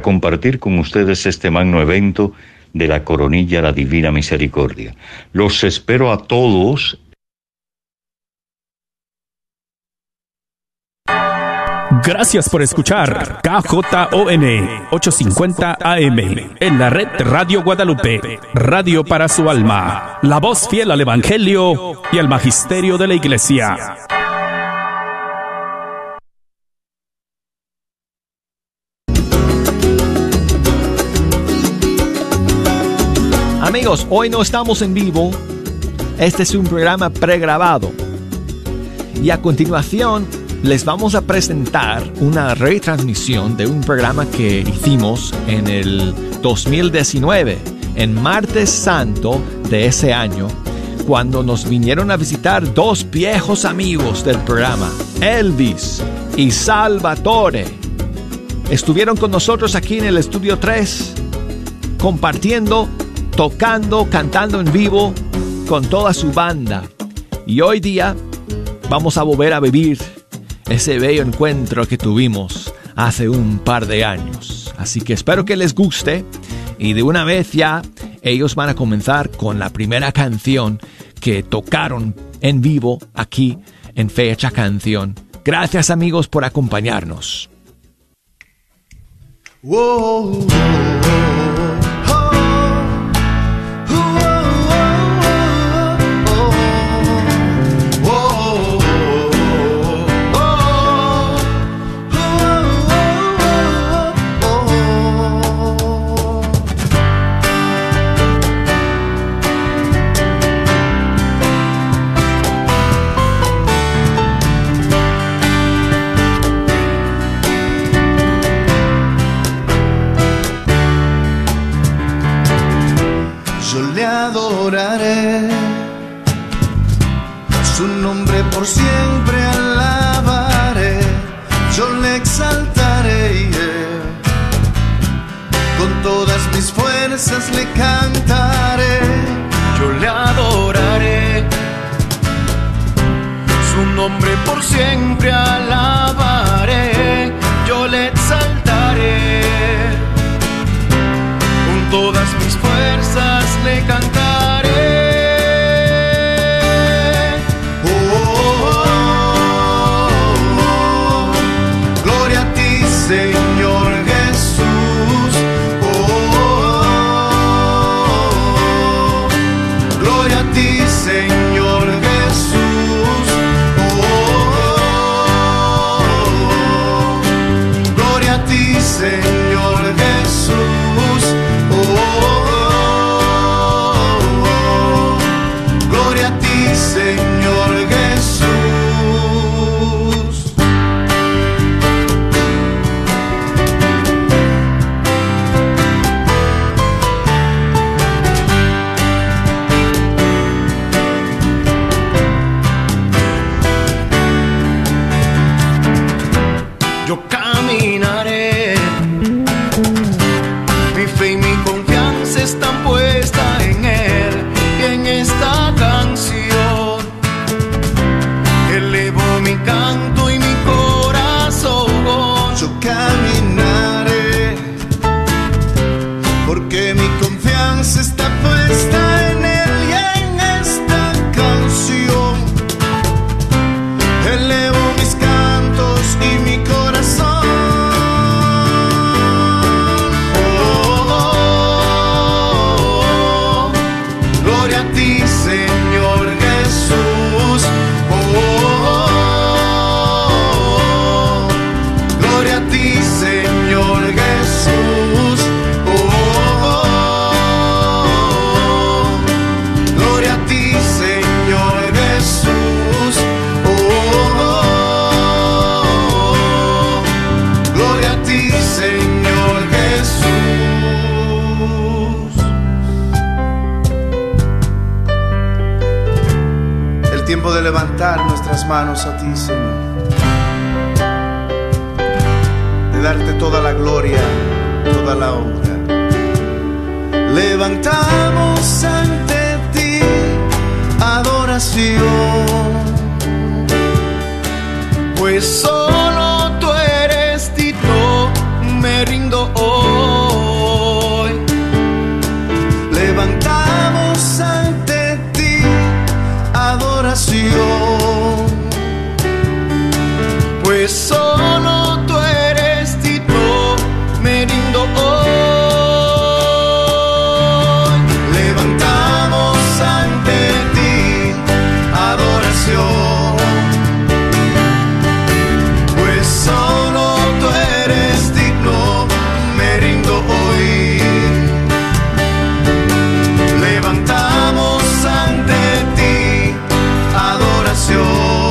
compartir con ustedes este magno evento de la coronilla la Divina Misericordia. Los espero a todos. Gracias por escuchar KJON 850 AM en la red Radio Guadalupe, radio para su alma, la voz fiel al Evangelio y al Magisterio de la Iglesia. Amigos, hoy no estamos en vivo. Este es un programa pregrabado. Y a continuación les vamos a presentar una retransmisión de un programa que hicimos en el 2019, en Martes Santo de ese año, cuando nos vinieron a visitar dos viejos amigos del programa, Elvis y Salvatore. Estuvieron con nosotros aquí en el estudio 3, compartiendo tocando, cantando en vivo con toda su banda. Y hoy día vamos a volver a vivir ese bello encuentro que tuvimos hace un par de años. Así que espero que les guste y de una vez ya ellos van a comenzar con la primera canción que tocaron en vivo aquí en Fecha Canción. Gracias amigos por acompañarnos. Manos oración.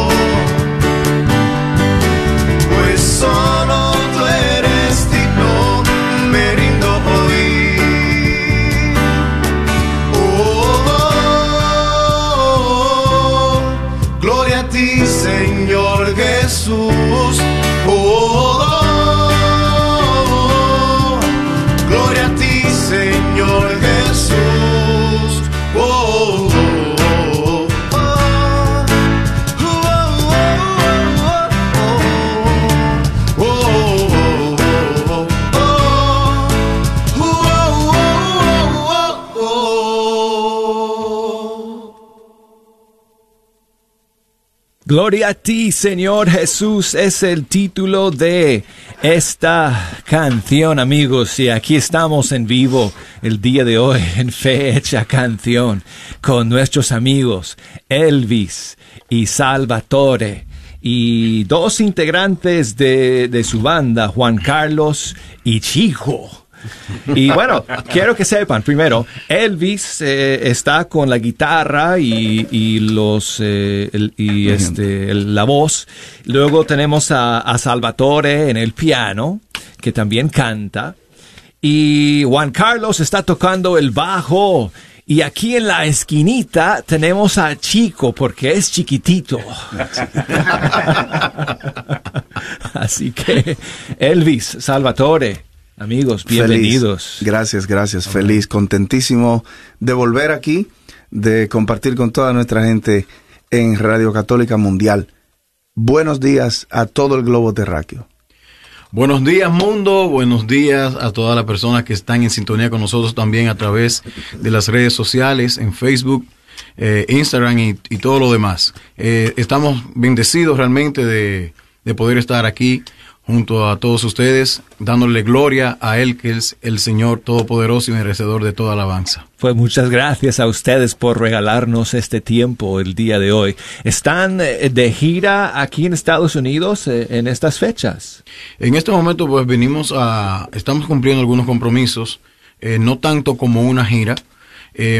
Gloria a ti, Señor Jesús, es el título de esta canción, amigos. Y aquí estamos en vivo el día de hoy en Fecha Canción con nuestros amigos Elvis y Salvatore y dos integrantes de, de su banda, Juan Carlos y Chico. Y bueno, quiero que sepan, primero, Elvis eh, está con la guitarra y, los eh, y este la voz. Luego tenemos a, a, Salvatore en el piano, que también canta. Y Juan Carlos está tocando el bajo. Y aquí en la esquinita tenemos a Chico, porque es chiquitito. Así que, Elvis, Salvatore, Amigos, bienvenidos. Gracias, gracias. Feliz, contentísimo de volver aquí, de compartir con toda nuestra gente en Radio Católica Mundial. Buenos días a todo el globo terráqueo. Buenos días mundo, buenos días a todas las personas que están en sintonía con nosotros también a través de las redes sociales, en Facebook, eh, Instagram y, todo lo demás. Eh, estamos bendecidos realmente de, de poder estar aquí junto a todos ustedes, dándole gloria a Él, que es el Señor Todopoderoso y merecedor de toda alabanza. Pues muchas gracias a ustedes por regalarnos este tiempo el día de hoy. ¿Están eh, de gira aquí en Estados Unidos eh, en estas fechas? En este momento, pues venimos a, estamos cumpliendo algunos compromisos, eh, no tanto como una gira,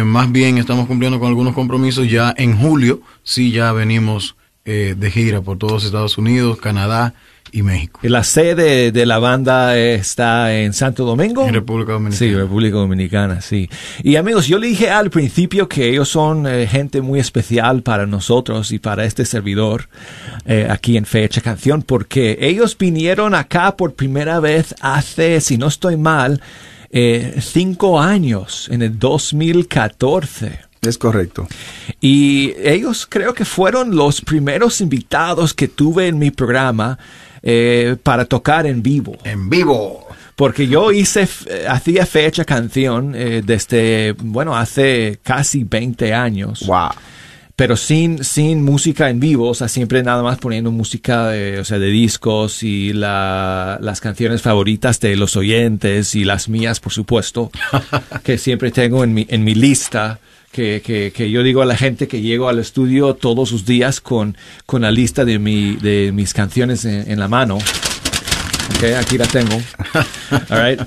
más bien estamos cumpliendo con algunos compromisos ya en julio, sí ya venimos de gira por todos Estados Unidos, Canadá, y México. ¿La sede de la banda está en Santo Domingo? En República Dominicana. Sí, República Dominicana, sí. Y amigos, yo le dije al principio que ellos son eh, gente muy especial para nosotros y para este servidor eh, aquí en Fecha Canción, porque ellos vinieron acá por primera vez hace, si no estoy mal, eh, cinco años, en el 2014. Es correcto. Y ellos creo que fueron los primeros invitados que tuve en mi programa eh, para tocar en vivo. En vivo. Porque yo hice, eh, hacía fecha canción eh, desde, bueno, hace casi 20 años. Wow. Pero sin, sin música en vivo, o sea, siempre nada más poniendo música de, o sea, de discos y las canciones favoritas de los oyentes y las mías, por supuesto, que siempre tengo en mi, en mi lista que, que, que, yo digo a la gente que llego al estudio todos los días con, con la lista de, mi, de mis canciones en, la mano. Okay, aquí la tengo. All right.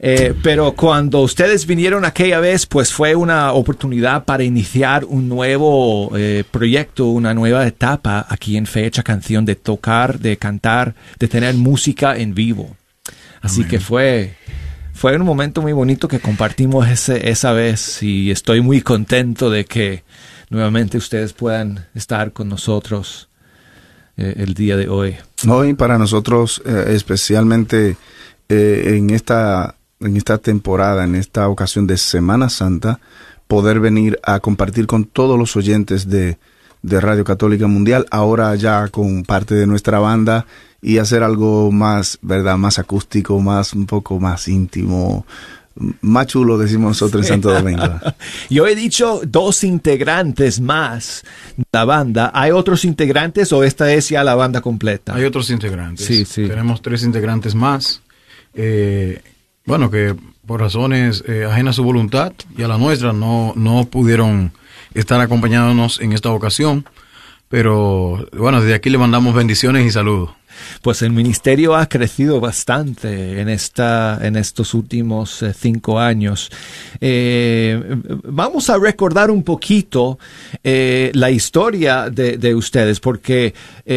Eh, pero cuando ustedes vinieron aquella vez, pues fue una oportunidad para iniciar un nuevo eh, proyecto, una nueva etapa aquí en Fecha Canción de tocar, de cantar, de tener música en vivo. Así que fue, fue un momento muy bonito que compartimos ese, esa vez y estoy muy contento de que nuevamente ustedes puedan estar con nosotros eh, el día de hoy. Hoy para nosotros eh, especialmente eh, en, esta, en esta temporada, en esta ocasión de Semana Santa, poder venir a compartir con todos los oyentes de, de Radio Católica Mundial, ahora ya con parte de nuestra banda y hacer algo más, ¿verdad? Más acústico, más, un poco más íntimo, más chulo, decimos nosotros en Santo Domingo. Yo he dicho dos integrantes más de la banda. ¿Hay otros integrantes o esta es ya la banda completa? Hay otros integrantes. Sí, sí. Tenemos tres integrantes más. Eh, bueno, que por razones eh, ajenas a su voluntad y a la nuestra no, no pudieron estar acompañándonos en esta ocasión. Pero bueno, desde aquí le mandamos bendiciones y saludos pues el ministerio ha crecido bastante en, esta, en estos últimos eh, cinco años. Eh, vamos a recordar un poquito eh, la historia de, ustedes, porque,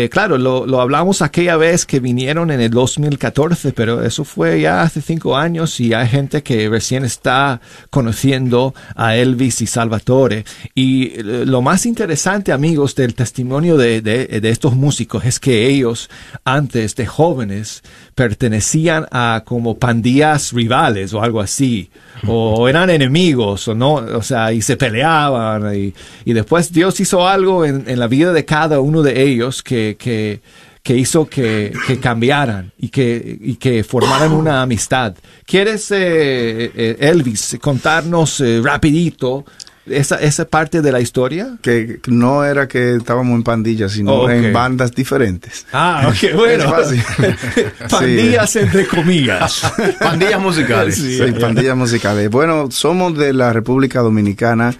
claro, lo, lo, hablamos aquella vez que vinieron en el 2014, pero eso fue ya hace cinco años y hay gente que recién está conociendo a Elvis y Salvatore. Y lo más interesante, amigos, del testimonio de, de estos músicos es que ellos antes de jóvenes pertenecían a como pandillas rivales o algo así, o eran enemigos, o no, o sea, y se peleaban, y, y después Dios hizo algo en, en, la vida de cada uno de ellos que, que, que hizo que, que, cambiaran y que, y que formaran una amistad. ¿Quieres, eh, eh Elvis, contarnos eh, rapidito esa, esa parte de la historia. Que no era que estábamos en pandillas, sino Oh, en bandas diferentes. Ah, ok, bueno. Pandillas entre comillas. Pandillas musicales. Sí. Sí, pandillas musicales. Bueno, somos de la República Dominicana.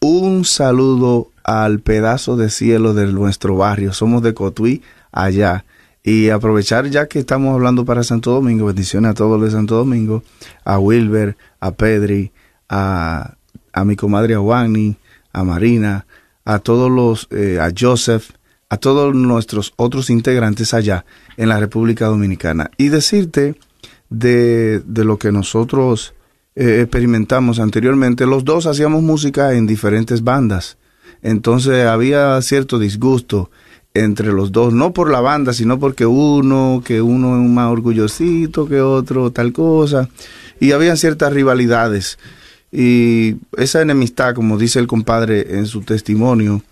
Un saludo al pedazo de cielo de nuestro barrio. Somos de Cotuí, allá. Y aprovechar ya que estamos hablando para Santo Domingo, bendiciones a todos los de Santo Domingo, a Wilber, a Pedri, a, a mi comadre Awani, a Marina, a todos los, eh, a Joseph, a todos nuestros otros integrantes allá en la República Dominicana. Y decirte de, de lo que nosotros eh, experimentamos anteriormente, los dos hacíamos música en diferentes bandas. Entonces había cierto disgusto entre los dos, no por la banda, sino porque uno, que uno es más orgullosito que otro, tal cosa. Y había ciertas rivalidades. Y esa enemistad, como dice el compadre en su testimonio,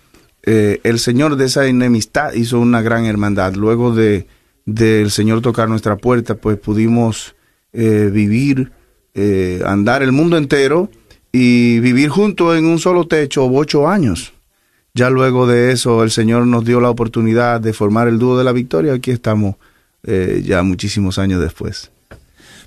eh, el Señor de esa enemistad hizo una gran hermandad. Luego de del Señor tocar nuestra puerta, pues pudimos eh, vivir, eh, andar el mundo entero y vivir juntos en un solo techo ocho años. Ya luego de eso, el Señor nos dio la oportunidad de formar el dúo de la victoria. Aquí estamos eh, ya muchísimos años después.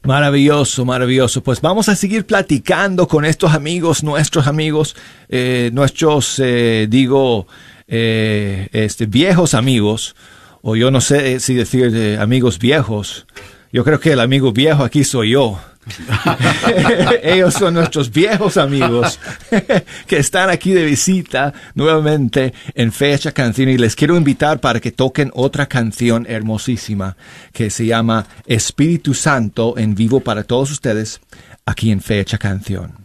Maravilloso, maravilloso. Pues vamos a seguir platicando con estos amigos, nuestros amigos, eh, nuestros, eh, digo, eh, este, viejos amigos, o yo no sé si decir eh, amigos viejos. Yo creo que el amigo viejo aquí soy yo. Ellos son nuestros viejos amigos que están aquí de visita nuevamente en Fecha Canción y les quiero invitar para que toquen otra canción hermosísima que se llama Espíritu Santo en vivo para todos ustedes aquí en Fecha Canción.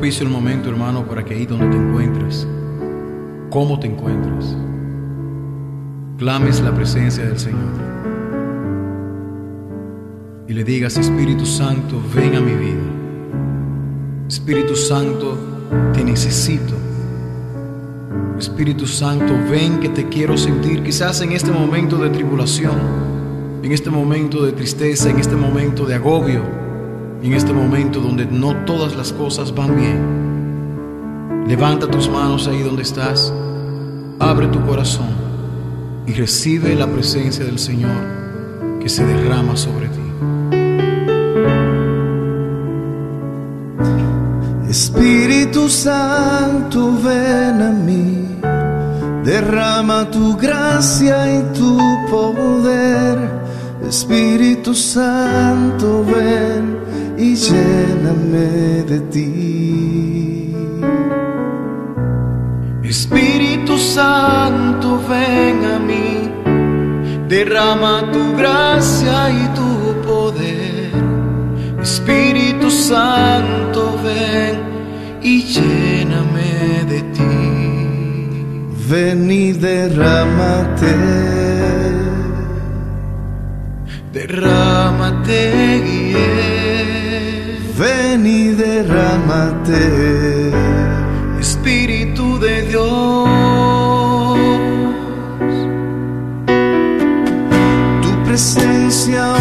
El momento, hermano, para que ahí donde te encuentres, cómo te encuentras, clames la presencia del Señor y le digas, Espíritu Santo, ven a mi vida. Espíritu Santo, te necesito. Espíritu Santo, ven que te quiero sentir quizás en este momento de tribulación, en este momento de tristeza, en este momento de agobio, en este momento donde no todas las cosas van bien. Levanta tus manos ahí donde estás, abre tu corazón y recibe la presencia del Señor que se derrama sobre ti. Espíritu Santo, ven a mí, derrama tu gracia y tu poder. Espíritu Santo, ven y lléname de ti. Espíritu Santo, ven a mí, derrama tu gracia y tu poder. Espíritu Santo, ven y lléname de ti. Ven y derrámate, derrámate. Ven y derrámate, Espíritu de Dios. Tu presencia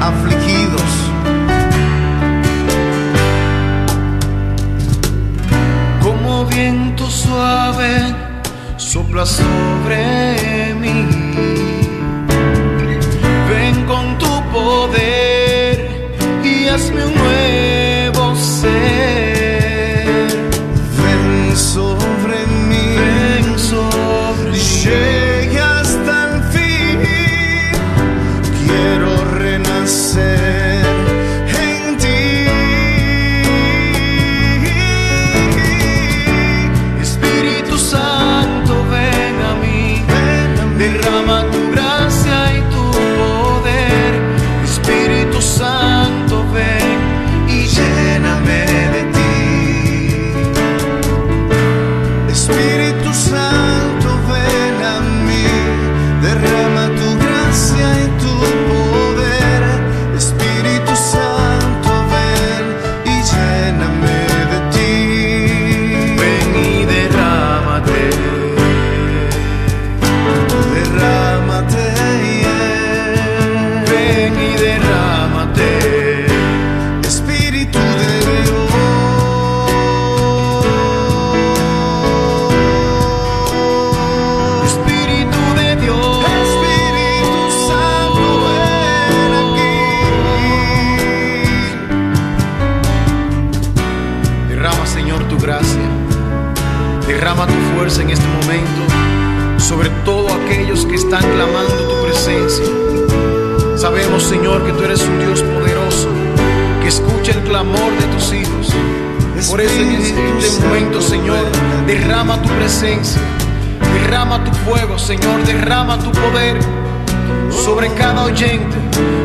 afligidos. Como viento suave sopla sobre fuego, Señor, derrama tu poder sobre cada oyente,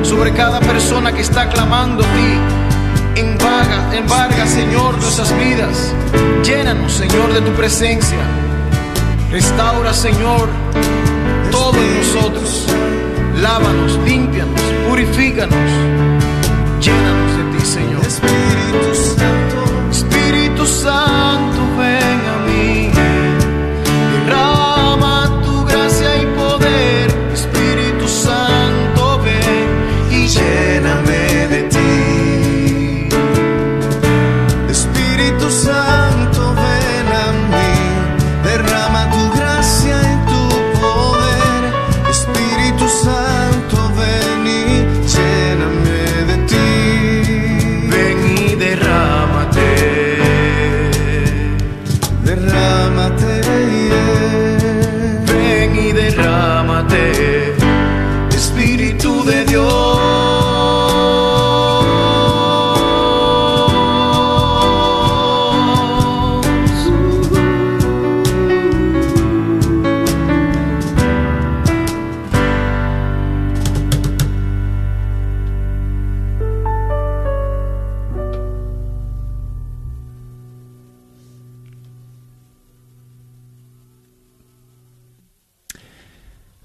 sobre cada persona que está clamando a ti. Embarga, embarga, Señor, nuestras vidas. Llénanos, Señor, de tu presencia. Restaura, Señor, todo en nosotros. Lávanos, límpianos, purifícanos. Llénanos de ti, Señor. Espíritu Santo, Espíritu Santo, ven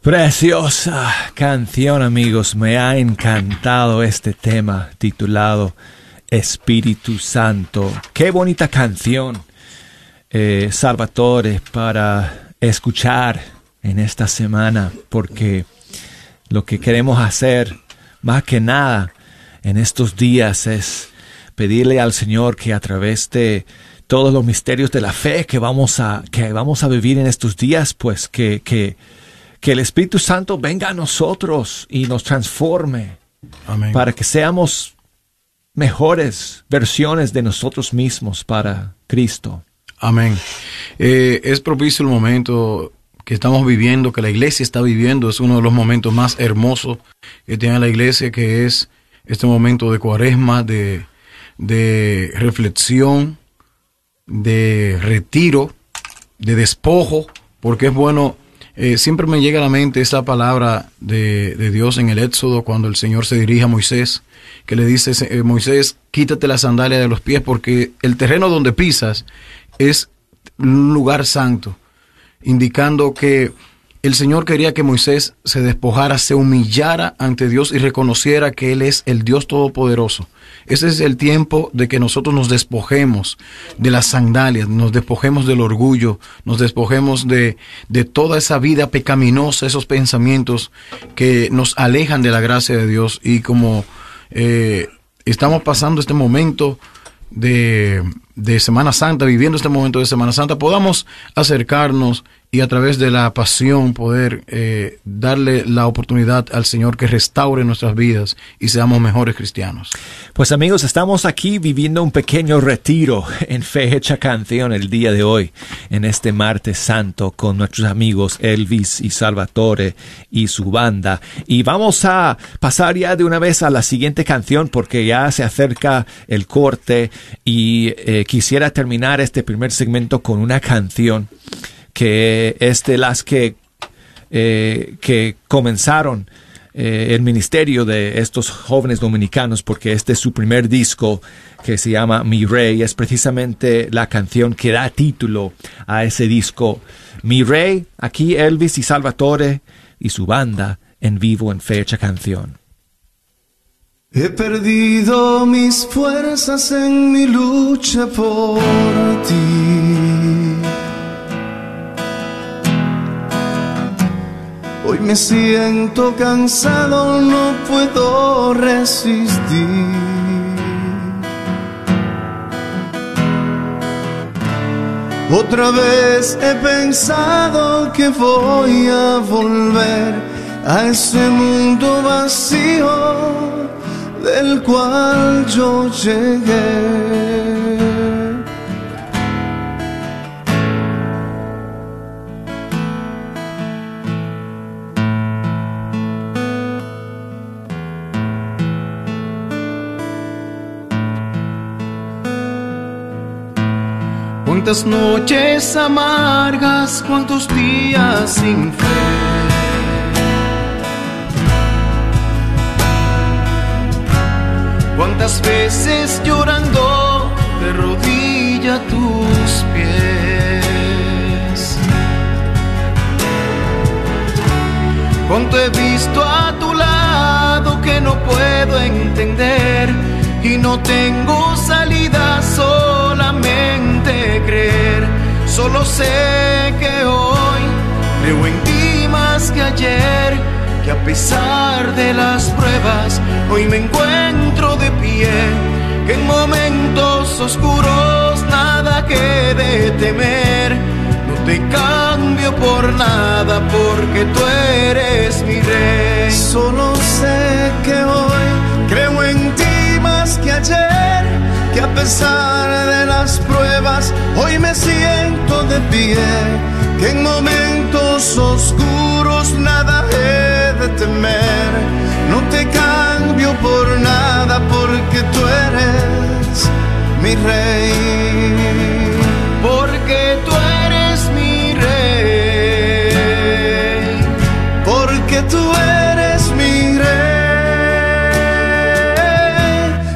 Preciosa canción amigos, me ha encantado este tema titulado Espíritu Santo. Qué bonita canción, eh, Salvatore, para escuchar en esta semana, porque lo que queremos hacer más que nada en estos días es pedirle al Señor que a través de todos los misterios de la fe que vamos a, que vamos a vivir en estos días, pues que, que, que el Espíritu Santo venga a nosotros y nos transforme Amén. para que seamos mejores versiones de nosotros mismos para Cristo. Amén. Eh, es propicio el momento que estamos viviendo, que la iglesia está viviendo. Es uno de los momentos más hermosos que tiene la iglesia, que es este momento de cuaresma, de, de reflexión, de retiro, de despojo, porque es bueno. Eh, siempre me llega a la mente esta palabra de, de Dios en el Éxodo cuando el Señor se dirige a Moisés, que le dice, eh, Moisés, quítate la sandalia de los pies porque el terreno donde pisas es un lugar santo, indicando que el Señor quería que Moisés se despojara, se humillara ante Dios y reconociera que Él es el Dios Todopoderoso. Ese es el tiempo de que nosotros nos despojemos de las sandalias, nos despojemos del orgullo, nos despojemos de, de toda esa vida pecaminosa, esos pensamientos que nos alejan de la gracia de Dios. Y como eh, estamos pasando este momento de, de Semana Santa, viviendo este momento de Semana Santa, podamos acercarnos y a través de la pasión poder eh, darle la oportunidad al Señor que restaure nuestras vidas y seamos mejores cristianos. Pues amigos, estamos aquí viviendo un pequeño retiro en Fe Hecha Canción el día de hoy, en este martes santo, con nuestros amigos Elvis y Salvatore y su banda. Y vamos a pasar ya de una vez a la siguiente canción porque ya se acerca el corte y eh, quisiera terminar este primer segmento con una canción que es de las que, eh, que comenzaron eh, el ministerio de estos jóvenes dominicanos, porque este es su primer disco que se llama Mi Rey, es precisamente la canción que da título a ese disco. Mi Rey, aquí Elvis y Salvatore y su banda en vivo en fecha canción. He perdido mis fuerzas en mi lucha por ti. Hoy me siento cansado, no puedo resistir. Otra vez he pensado que voy a volver a ese mundo vacío del cual yo llegué. Cuántas noches amargas, cuántos días sin fe. Cuántas veces llorando de rodilla tus pies. Cuánto he visto a tu lado que no puedo entender y no tengo salida creer. Solo sé que hoy creo en ti más que ayer, que a pesar de las pruebas hoy me encuentro de pie, que en momentos oscuros nada quede temer. No te cambio por nada porque tú eres mi rey. Solo sé que hoy que a pesar de las pruebas hoy me siento de pie, que en momentos oscuros nada he de temer. No te cambio por nada porque tú eres mi rey. Porque tú eres mi rey. Porque tú eres mi rey.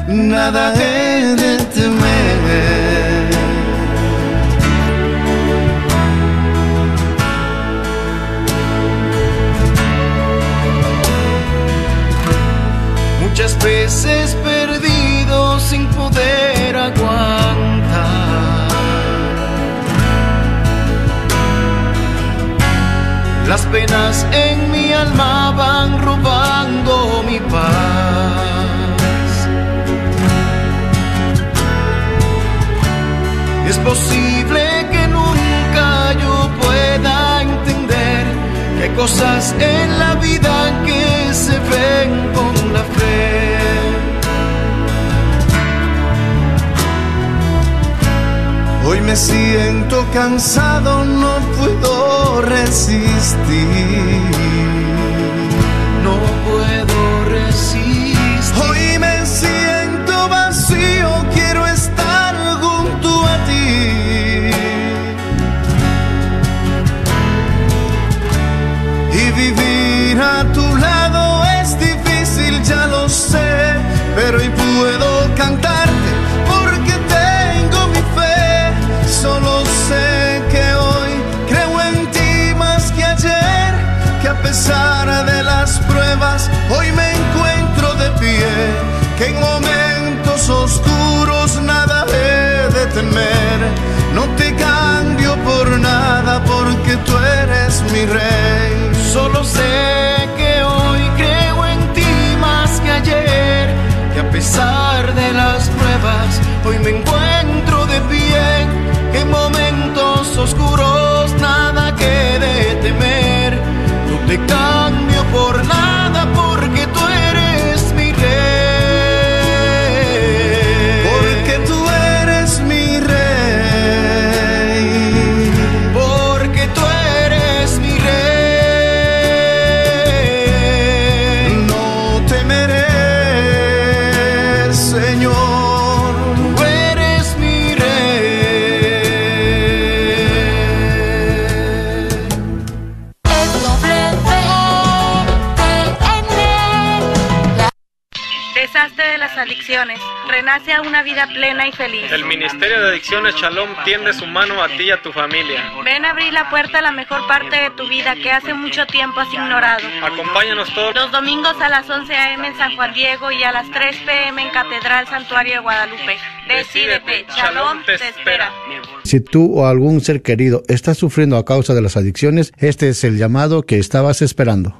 Nada he Las penas en mi alma van robando mi paz. Es posible que nunca yo pueda entender que hay cosas en la vida que se ven con la fe. Hoy me siento cansado, no resistir. sé que hoy creo en ti más que ayer, que a pesar de las pruebas, hoy me encuentro. Adicciones, renace a una vida plena y feliz. El Ministerio de Adicciones Shalom tiende su mano a ti y a tu familia. Ven a abrir la puerta a la mejor parte de tu vida que hace mucho tiempo has ignorado. Acompáñanos todos Los domingos a las 11 a.m. en San Juan Diego y a las 3 p.m. en Catedral Santuario de Guadalupe. Decídete, Shalom te espera. Si tú o algún ser querido está sufriendo a causa de las adicciones, este es el llamado que estabas esperando.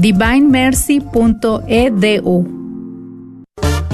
divinemercy.edu.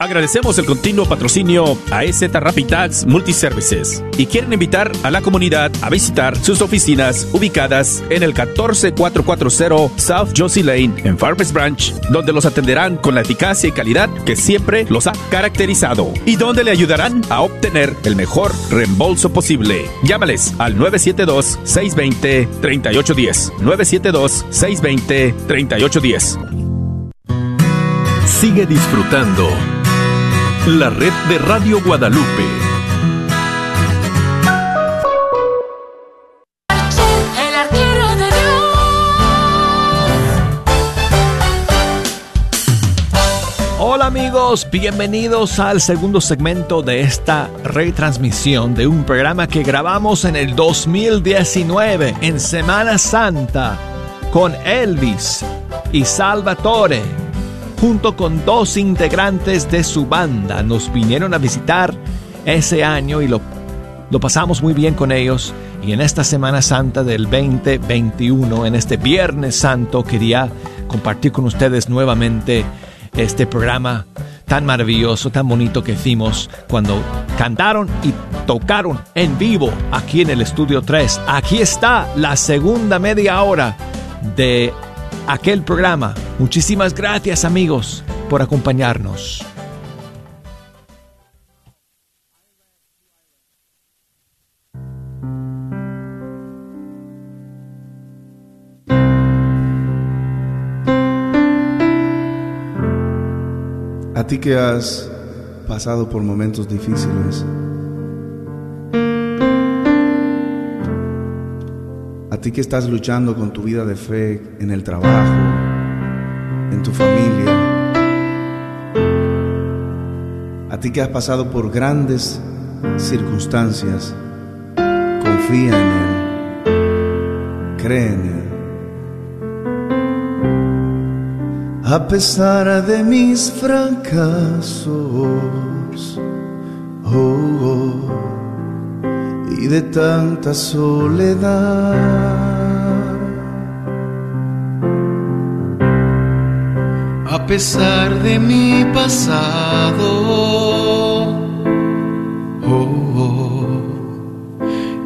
Agradecemos el continuo patrocinio a EZ Rapid Tax Multiservices y quieren invitar a la comunidad a visitar sus oficinas ubicadas en el 14440 South Josie Lane en Farmers Branch, donde los atenderán con la eficacia y calidad que siempre los ha caracterizado y donde le ayudarán a obtener el mejor reembolso posible. Llámales al 972-620-3810. 972-620-3810. Sigue disfrutando la red de Radio Guadalupe. El arquero de Hola amigos, bienvenidos al segundo segmento de esta retransmisión de un programa que grabamos en el 2019, en Semana Santa, con Elvis y Salvatore, junto con dos integrantes de su banda. Nos vinieron a visitar ese año y lo, pasamos muy bien con ellos. Y en esta Semana Santa del 2021, en este Viernes Santo, quería compartir con ustedes nuevamente este programa tan maravilloso, tan bonito que hicimos cuando cantaron y tocaron en vivo aquí en el Estudio 3. Aquí está la segunda media hora de aquel programa. Muchísimas gracias amigos por acompañarnos. A ti que has pasado por momentos difíciles, A ti que estás luchando con tu vida de fe en el trabajo, en tu familia, a ti que has pasado por grandes circunstancias, confía en Él, cree en Él. A pesar de mis fracasos, oh, oh y de tanta soledad. A pesar de mi pasado oh, oh,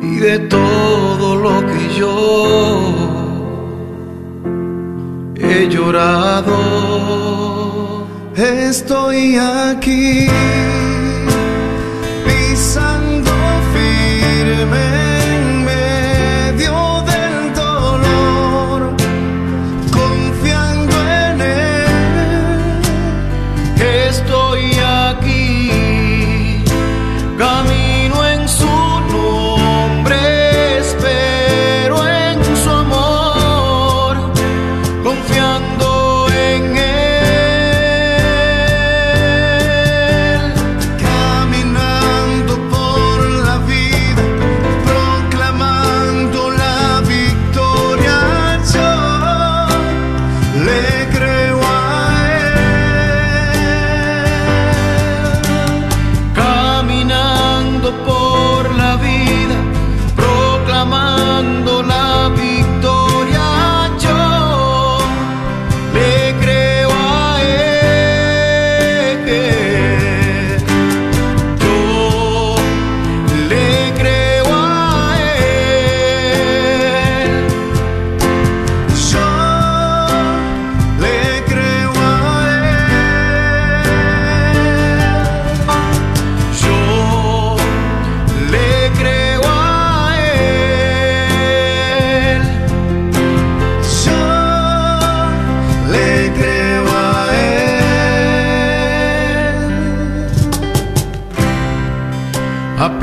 y de todo lo que yo he llorado, estoy aquí pisando me.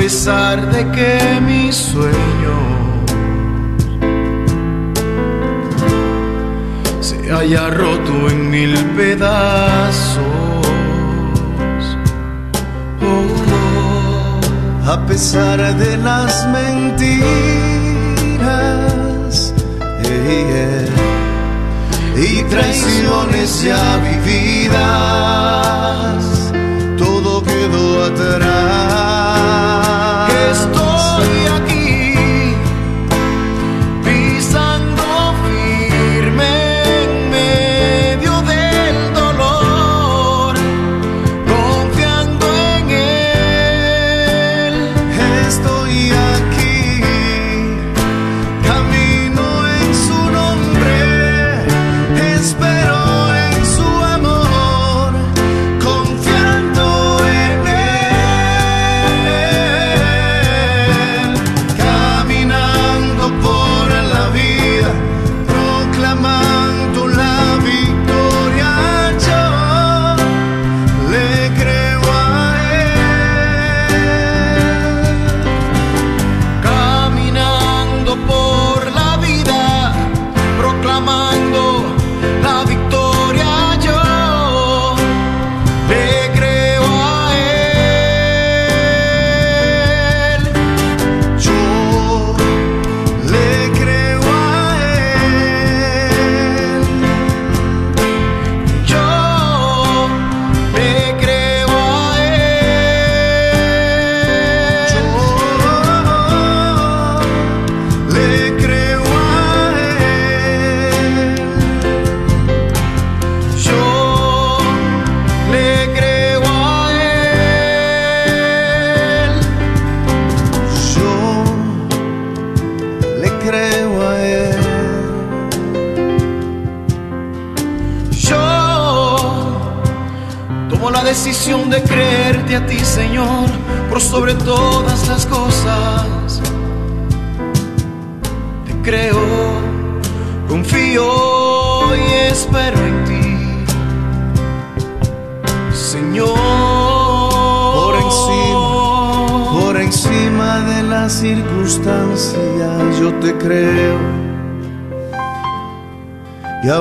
pesar de que mis sueños se haya roto en mil pedazos. Oh, oh. A pesar de las mentiras y traiciones ya vividas, todo quedó atrás.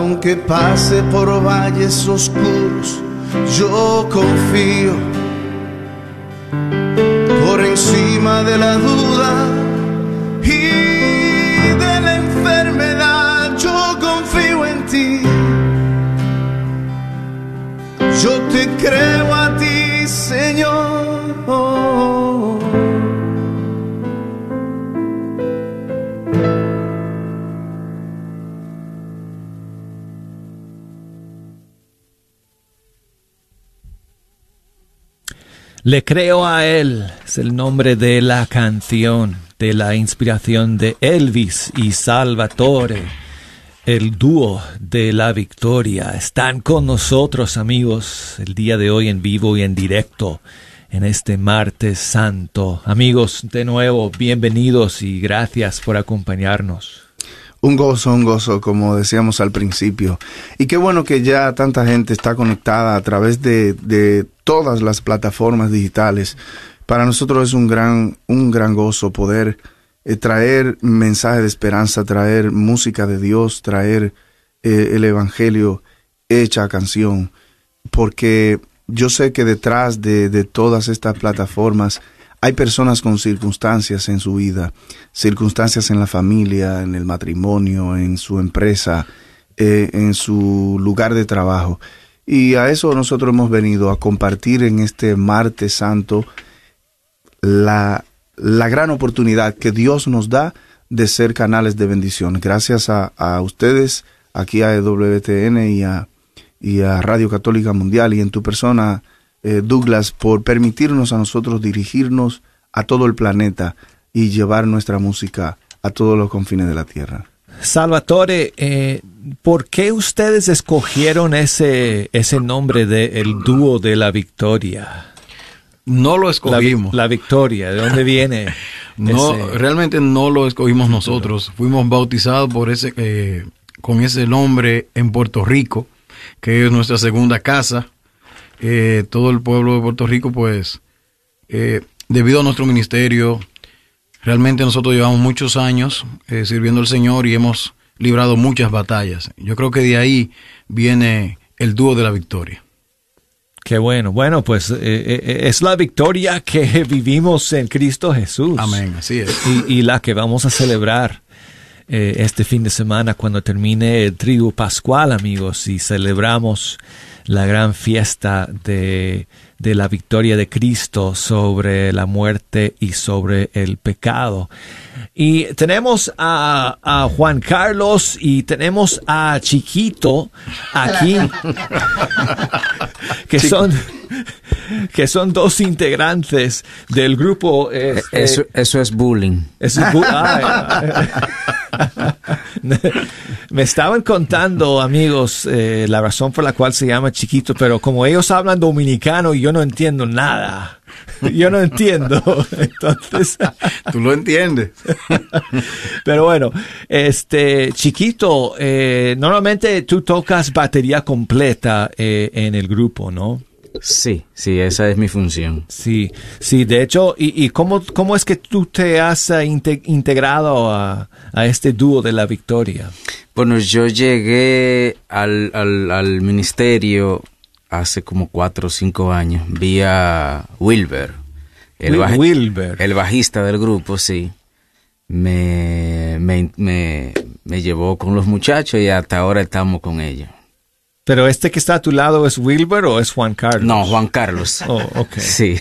Aunque pase por valles oscuros, yo confío por encima de la duda Le creo a él, es el nombre de la canción, de la inspiración de Elvis y Salvatore, el dúo de la victoria. Están con nosotros amigos el día de hoy en vivo y en directo en este martes santo. Amigos, de nuevo, bienvenidos y gracias por acompañarnos. Un gozo, un gozo, como decíamos al principio. Y qué bueno que ya tanta gente está conectada a través de, de todas las plataformas digitales. Para nosotros es un gran, un gran gozo poder eh, traer mensaje de esperanza, traer música de Dios, traer eh, el Evangelio hecha canción. Porque yo sé que detrás de, de todas estas plataformas hay personas con circunstancias en su vida, circunstancias en la familia, en el matrimonio, en su empresa, eh, en su lugar de trabajo. Y a eso nosotros hemos venido a compartir en este martes santo la, la gran oportunidad que Dios nos da de ser canales de bendición. Gracias a, a ustedes, aquí a EWTN y a, y a Radio Católica Mundial y en tu persona, eh, Douglas, por permitirnos a nosotros dirigirnos a todo el planeta y llevar nuestra música a todos los confines de la tierra. Salvatore, eh, ¿por qué ustedes escogieron ese, ese nombre de el dúo de la victoria? No lo escogimos. La, la victoria, ¿de dónde viene? no, ese- realmente no lo escogimos nosotros. Fuimos bautizados por ese, eh, con ese nombre en Puerto Rico, que es nuestra segunda casa. Eh, todo el pueblo de Puerto Rico, pues, eh, debido a nuestro ministerio, realmente nosotros llevamos muchos años eh, sirviendo al Señor y hemos librado muchas batallas. Yo creo que de ahí viene el dúo de la victoria. Qué bueno. Bueno, pues eh, eh, es la victoria que vivimos en Cristo Jesús. Amén, así es. Y, y la que vamos a celebrar eh, este fin de semana cuando termine el trigo pascual, amigos, y celebramos la gran fiesta de, de la victoria de Cristo sobre la muerte y sobre el pecado. Y tenemos a, a Juan Carlos y tenemos a Chiquito aquí, que son, que son dos integrantes del grupo. este, Eso, eso es bullying. eso es bu- ay, ay. Me estaban contando, amigos, eh, la razón por la cual se llama chiquito, pero como ellos hablan dominicano y yo no entiendo nada. Yo no entiendo. Entonces. Tú lo entiendes. Pero bueno, este, chiquito, eh, normalmente tú tocas batería completa eh, en el grupo, ¿no? Sí, sí, esa es mi función. Sí, sí, de hecho, ¿y, y cómo, cómo es que tú te has eh, inte- integrado a, a este dúo de la victoria? Bueno, yo llegué al, al, al ministerio hace como cuatro o cinco años, vía Wilber. El, Wil- Wilber. el bajista del grupo, sí. Me, me, me, me llevó con los muchachos y hasta ahora estamos con ellos. Pero este que está a tu lado es Wilber o es Juan Carlos? No, Juan Carlos. Oh, ok. Sí.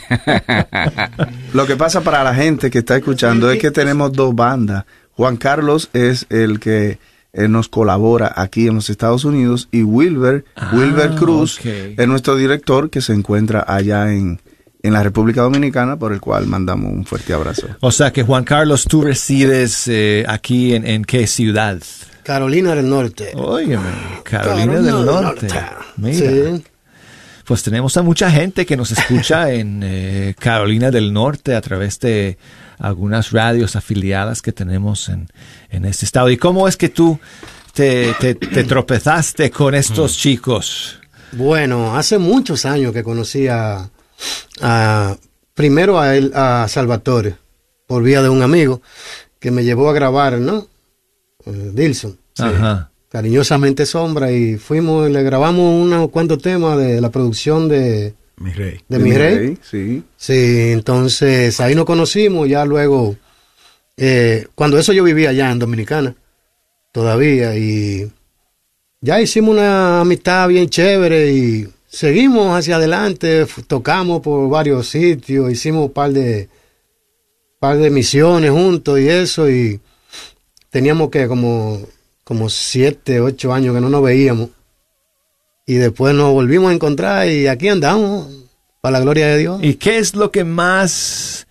Lo que pasa para la gente que está escuchando es que tenemos dos bandas. Juan Carlos es el que eh, nos colabora aquí en los Estados Unidos y Wilber, Wilber Cruz ok. es nuestro director que se encuentra allá en, en la República Dominicana, por el cual mandamos un fuerte abrazo. O sea que Juan Carlos, tú resides eh, aquí en, en qué ciudad? Carolina del Norte. Óyeme, Carolina Carolina del Norte. Norte. Mira. Sí. Pues tenemos a mucha gente que nos escucha en eh, Carolina del Norte a través de algunas radios afiliadas que tenemos en, en este estado. ¿Y cómo es que tú te, te- te tropezaste con estos chicos? Bueno, hace muchos años que conocí a, a- primero a él, a Salvatore, por vía de un amigo que me llevó a grabar, ¿no? Eh, Dilson. Ajá. Cariñosamente Sombra y fuimos, le grabamos unos cuantos temas de la producción de, Mi rey. de Mi Rey. Sí. Sí, entonces ahí nos conocimos, ya luego, eh, cuando eso yo vivía allá en Dominicana, todavía, y ya hicimos una amistad bien chévere y seguimos hacia adelante, tocamos por varios sitios, hicimos un par de, par de misiones juntos y eso, y teníamos que como, como siete, ocho años que no nos veíamos. Y después nos volvimos a encontrar y aquí andamos, para la gloria de Dios. ¿Y qué es lo que más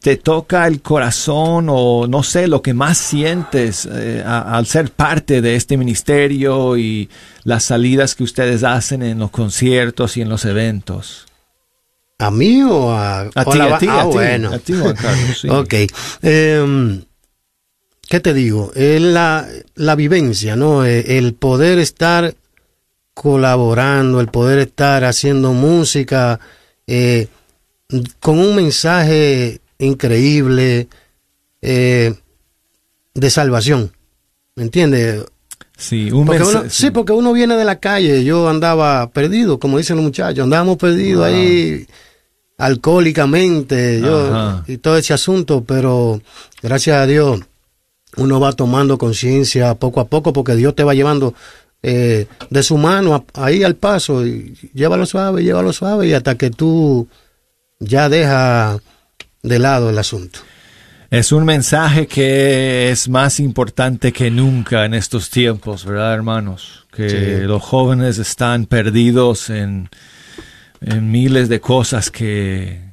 te toca el corazón o no sé, lo que más sientes eh, a- al ser parte de este ministerio y las salidas que ustedes hacen en los conciertos y en los eventos? ¿A mí o a, A ti, a ti, ah, a ti, bueno. a ti, Juan Carlos, sí. ok. Em, ¿Qué te digo? Es la, la vivencia, ¿no? Eh, El poder estar colaborando, el poder estar haciendo música eh, con un mensaje increíble eh, de salvación. ¿Me entiendes? Sí, un Porque uno- sí, porque uno viene de la calle. Yo andaba perdido, como dicen los muchachos. Andábamos perdidos ahí alcohólicamente yo, y todo ese asunto. Pero gracias a Dios uno va tomando conciencia poco a poco porque Dios te va llevando eh, de su mano a- ahí al paso. Y llévalo suave, llévalo suave y hasta que tú ya dejas de lado el asunto. Es un mensaje que es más importante que nunca en estos tiempos, ¿verdad, hermanos? Que Sí. los jóvenes están perdidos en, en miles de cosas que,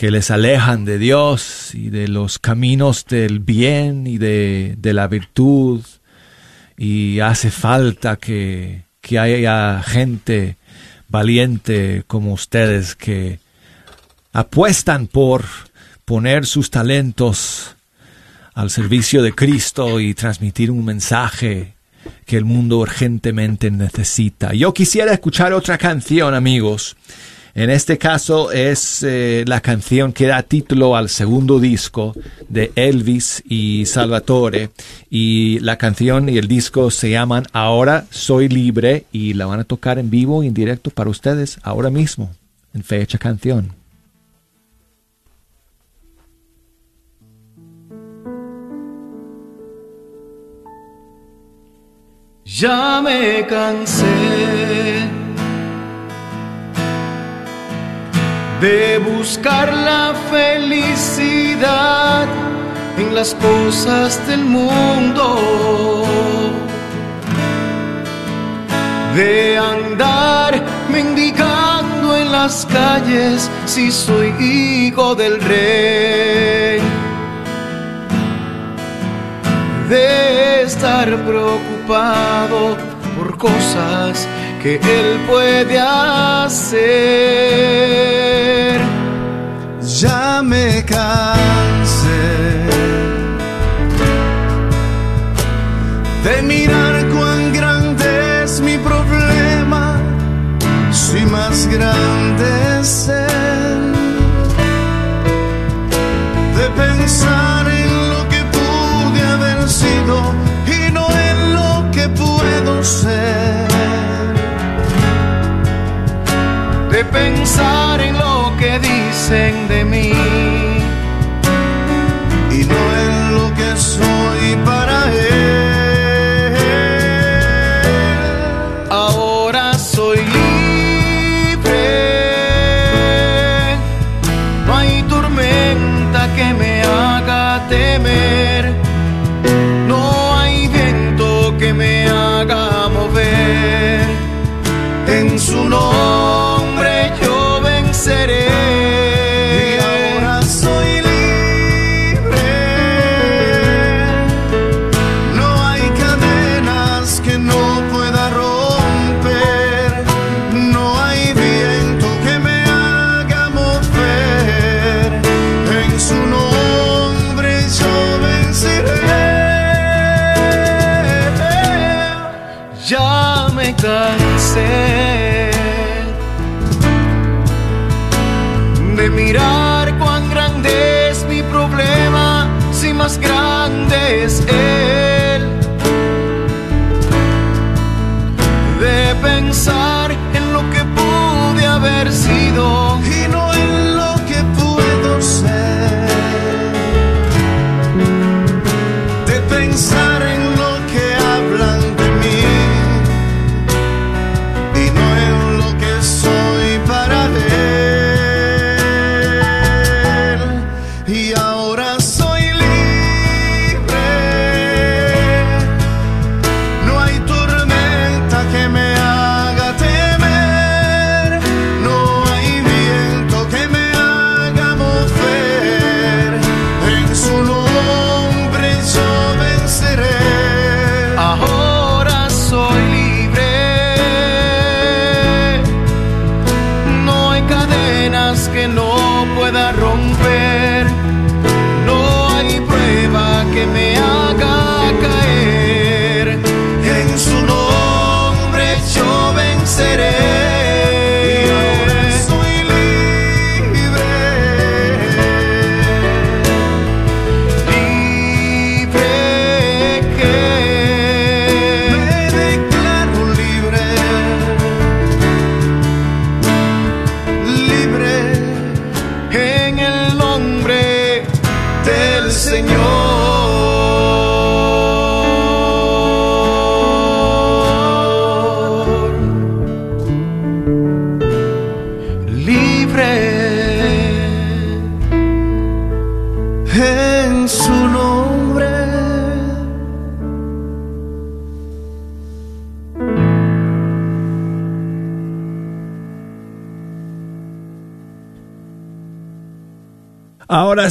que les alejan de Dios y de los caminos del bien y de, de la virtud. Y hace falta que, que haya gente valiente como ustedes que apuestan por poner sus talentos al servicio de Cristo y transmitir un mensaje que el mundo urgentemente necesita. Yo quisiera escuchar otra canción, amigos. En este caso es eh, la canción que da título al segundo disco de Elvis y Salvatore. Y la canción y el disco se llaman Ahora Soy Libre y la van a tocar en vivo y en directo para ustedes ahora mismo, en fecha canción. Ya me cansé de buscar la felicidad en las cosas del mundo, de andar mendigando en las calles si soy hijo del rey. De estar preocupado por cosas que Él puede hacer. Ya me cansé de mirar cuán grande es mi problema, si más grande es Él, de pensar en lo que pude haber sido y no en lo que puedo ser. Pensar en lo que dicen de mí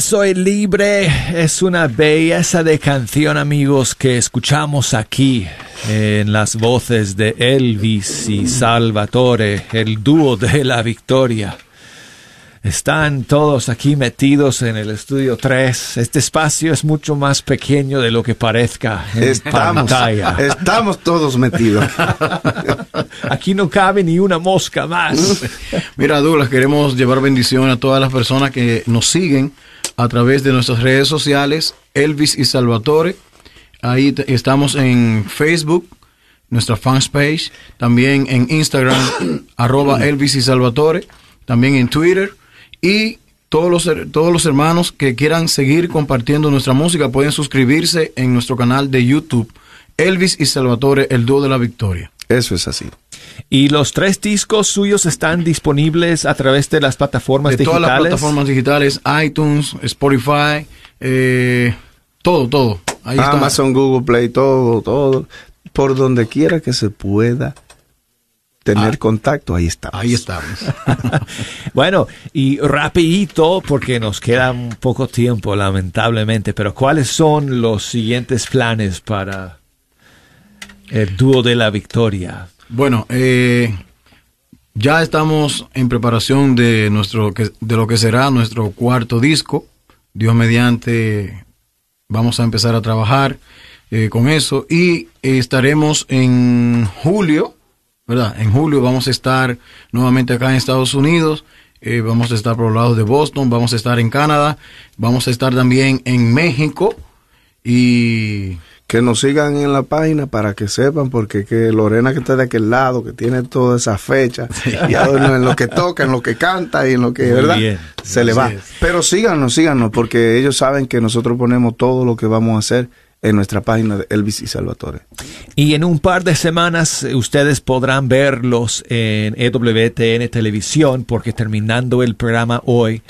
soy libre es una belleza de canción amigos que escuchamos aquí en las voces de Elvis y Salvatore, el dúo de la victoria. Están todos aquí metidos en el estudio 3. Este espacio es mucho más pequeño de lo que parezca en Estamos, pantalla. estamos todos metidos. Aquí no cabe ni una mosca más. Mira, Douglas, queremos llevar bendición a todas las personas que nos siguen a través de nuestras redes sociales, Elvis y Salvatore. Ahí estamos en Facebook, nuestra fanpage, también en Instagram, arroba Elvis y Salvatore, también en Twitter y todos los, todos los hermanos que quieran seguir compartiendo nuestra música pueden suscribirse en nuestro canal de YouTube, Elvis y Salvatore, el dúo de la victoria. Eso es así. Y los tres discos suyos están disponibles a través de las plataformas de digitales. todas las plataformas digitales, iTunes, Spotify, eh, todo, todo. Ahí está. Amazon, Google Play, todo, todo. Por donde quiera que se pueda tener contacto, ahí está. Ahí estamos. Bueno, y rapidito, porque nos queda un poco tiempo, lamentablemente, pero ¿cuáles son los siguientes planes para el dúo de la victoria? Bueno, eh, ya estamos en preparación de nuestro de lo que será nuestro cuarto disco. Dios mediante vamos a empezar a trabajar eh, con eso y eh, estaremos en julio, ¿verdad? En julio vamos a estar nuevamente acá en Estados Unidos. eh, vamos a estar por los lados de Boston, vamos a estar en Canadá, vamos a estar también en México y Que nos sigan en la página para que sepan, porque que Lorena que está de aquel lado, que tiene toda esa fecha, y en lo que toca, en lo que canta y en lo que, Muy ¿verdad? bien. Se le va. es. Pero síganos, síganos, porque ellos saben que nosotros ponemos todo lo que vamos a hacer en nuestra página de Elvis y Salvatore. Y en un par de semanas eh, ustedes podrán verlos en EWTN Televisión, porque terminando el programa hoy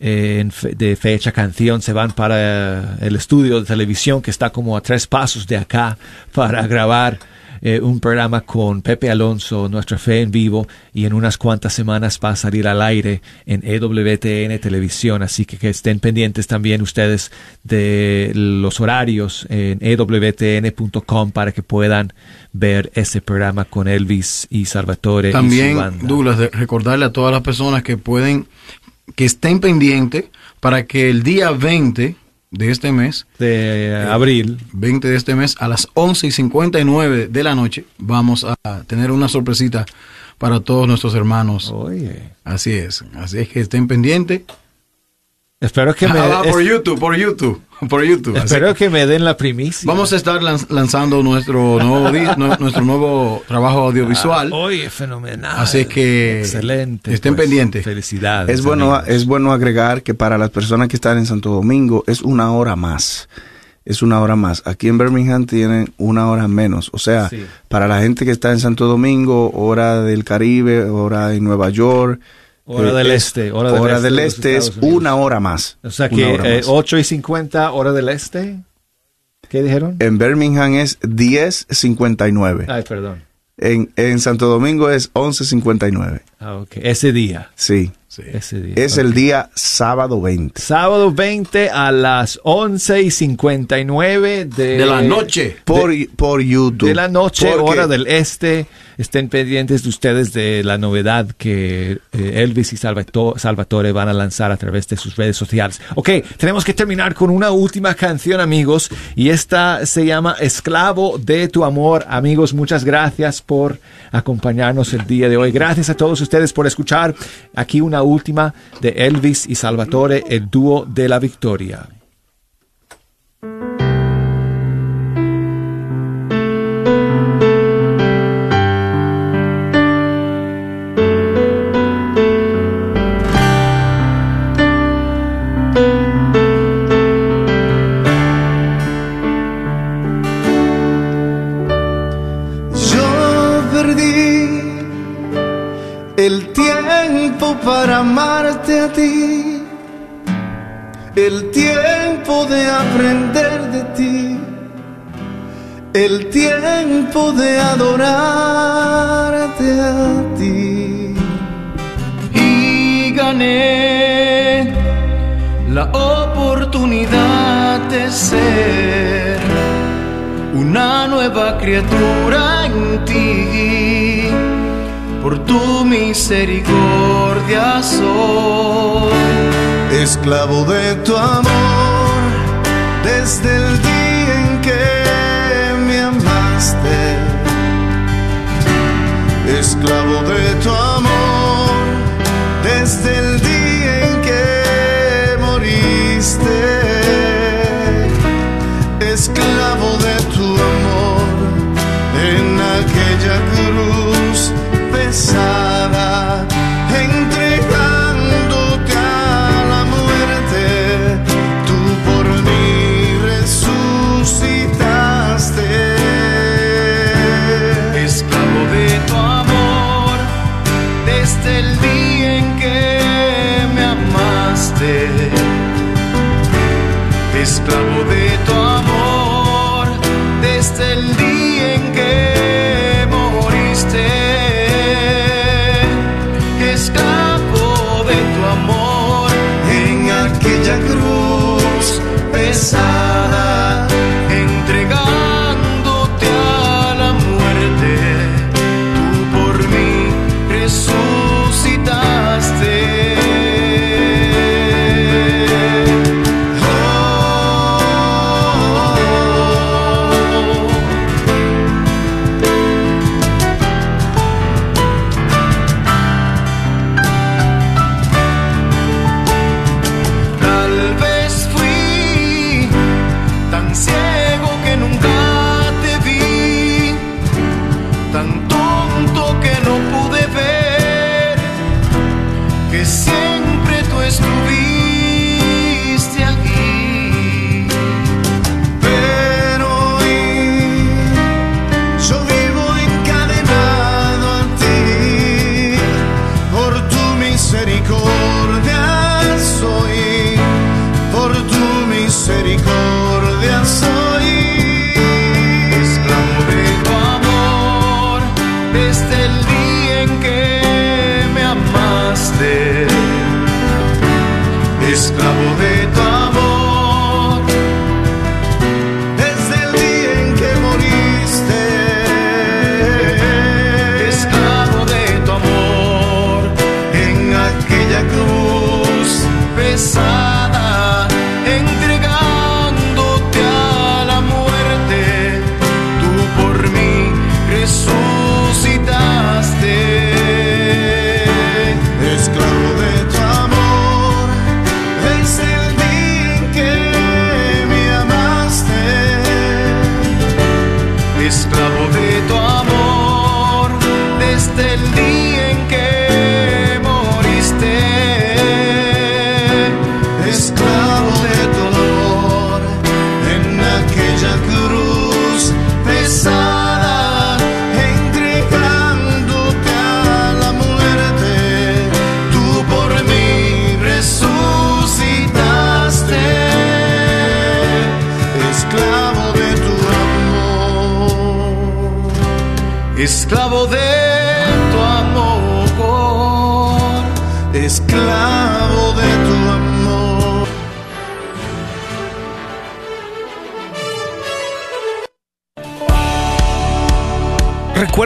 eh, en fe- de fecha canción se van para eh, el estudio de televisión que está como a tres pasos de acá para grabar eh, un programa con Pepe Alonso, Nuestra Fe en Vivo, y en unas cuantas semanas va a salir al aire en EWTN Televisión, así que que estén pendientes también ustedes de los horarios en ewtn.com para que puedan ver ese programa con Elvis y Salvatore y su También, banda. Douglas, recordarle a todas las personas que pueden, que estén pendientes para que el día 20 de este mes, de abril, 20 de este mes, a las 11 y 59 de la noche, vamos a tener una sorpresita para todos nuestros hermanos. Oye. Así es, así es que estén pendientes. Espero que me Ah, por es- YouTube, por YouTube, por YouTube. Así espero que me den la primicia. Vamos a estar lan- lanzando nuestro nuevo nuestro nuevo trabajo audiovisual. Ah, oye, fenomenal. Así es que Excelente. estén pues, pendientes. Felicidades. Es bueno, amigos. es bueno agregar que para las personas que están en Santo Domingo es una hora más. Es una hora más. Aquí en Birmingham tienen una hora menos. O sea, Sí. para la gente que está en Santo Domingo, hora del Caribe, hora en Nueva York. Hora eh, del es- este, hora del este de los este es una hora más. O sea que hora eh, más. 8 y 50 hora del este. ¿Qué dijeron? En Birmingham es 10.59. Ay, perdón. En, en Santo Domingo es 11.59. Ah, ok. Ese día. Sí. Ese día. Es el día sábado 20. Sábado 20 a las 11 y 59 de, De la noche. Por, por YouTube. De la noche, Porque- hora del este. Estén pendientes de ustedes de la novedad que eh, Elvis y Salvato- Salvatore van a lanzar a través de sus redes sociales. Ok, tenemos que terminar con una última canción, amigos. Y esta se llama Esclavo de tu amor. Amigos, muchas gracias por acompañarnos el día de hoy. Gracias a todos ustedes por escuchar. Aquí una última de Elvis y Salvatore, el dúo de la victoria. para amarte a ti, el tiempo de aprender de ti, el tiempo de adorarte a ti. Y gané la oportunidad de ser una nueva criatura en ti por tu misericordia soy esclavo de tu amor desde el día en que me amaste, esclavo de tu amor. amarte, esclavo de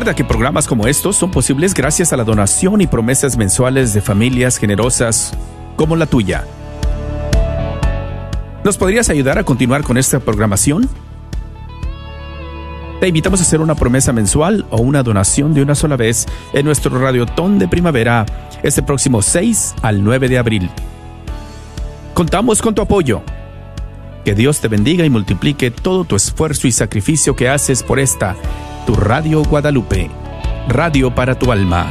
Recuerda que programas como estos son posibles gracias a la donación y promesas mensuales de familias generosas como la tuya. ¿Nos podrías ayudar a continuar con esta programación? Te invitamos a hacer una promesa mensual o una donación de una sola vez en nuestro Radiotón de Primavera este próximo 6 al 9 de abril. Contamos con tu apoyo. Que Dios te bendiga y multiplique todo tu esfuerzo y sacrificio que haces por esta tu Radio Guadalupe, Radio para tu alma.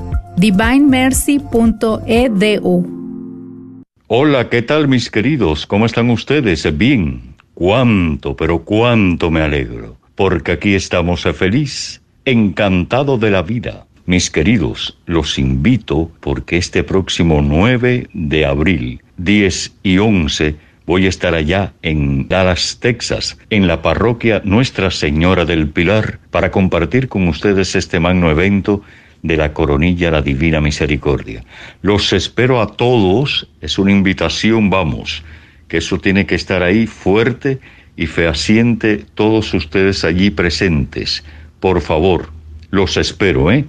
divinemercy.edu. Hola, ¿qué tal mis queridos? ¿Cómo están ustedes? Bien. Cuánto, pero cuánto me alegro, porque aquí estamos feliz, encantado de la vida. Mis queridos, los invito porque este próximo 9 de abril, 10 y 11 Voy a estar allá en Dallas, Texas, en la parroquia Nuestra Señora del Pilar, para compartir con ustedes este magno evento de la coronilla la Divina Misericordia. Los espero a todos, es una invitación, vamos, que eso tiene que estar ahí fuerte y fehaciente, todos ustedes allí presentes. Por favor, los espero, ¿eh?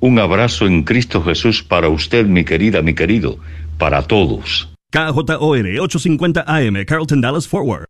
Un abrazo en Cristo Jesús para usted, mi querida, mi querido, para todos. KJOR 850 AM, Carlton Dallas Forward.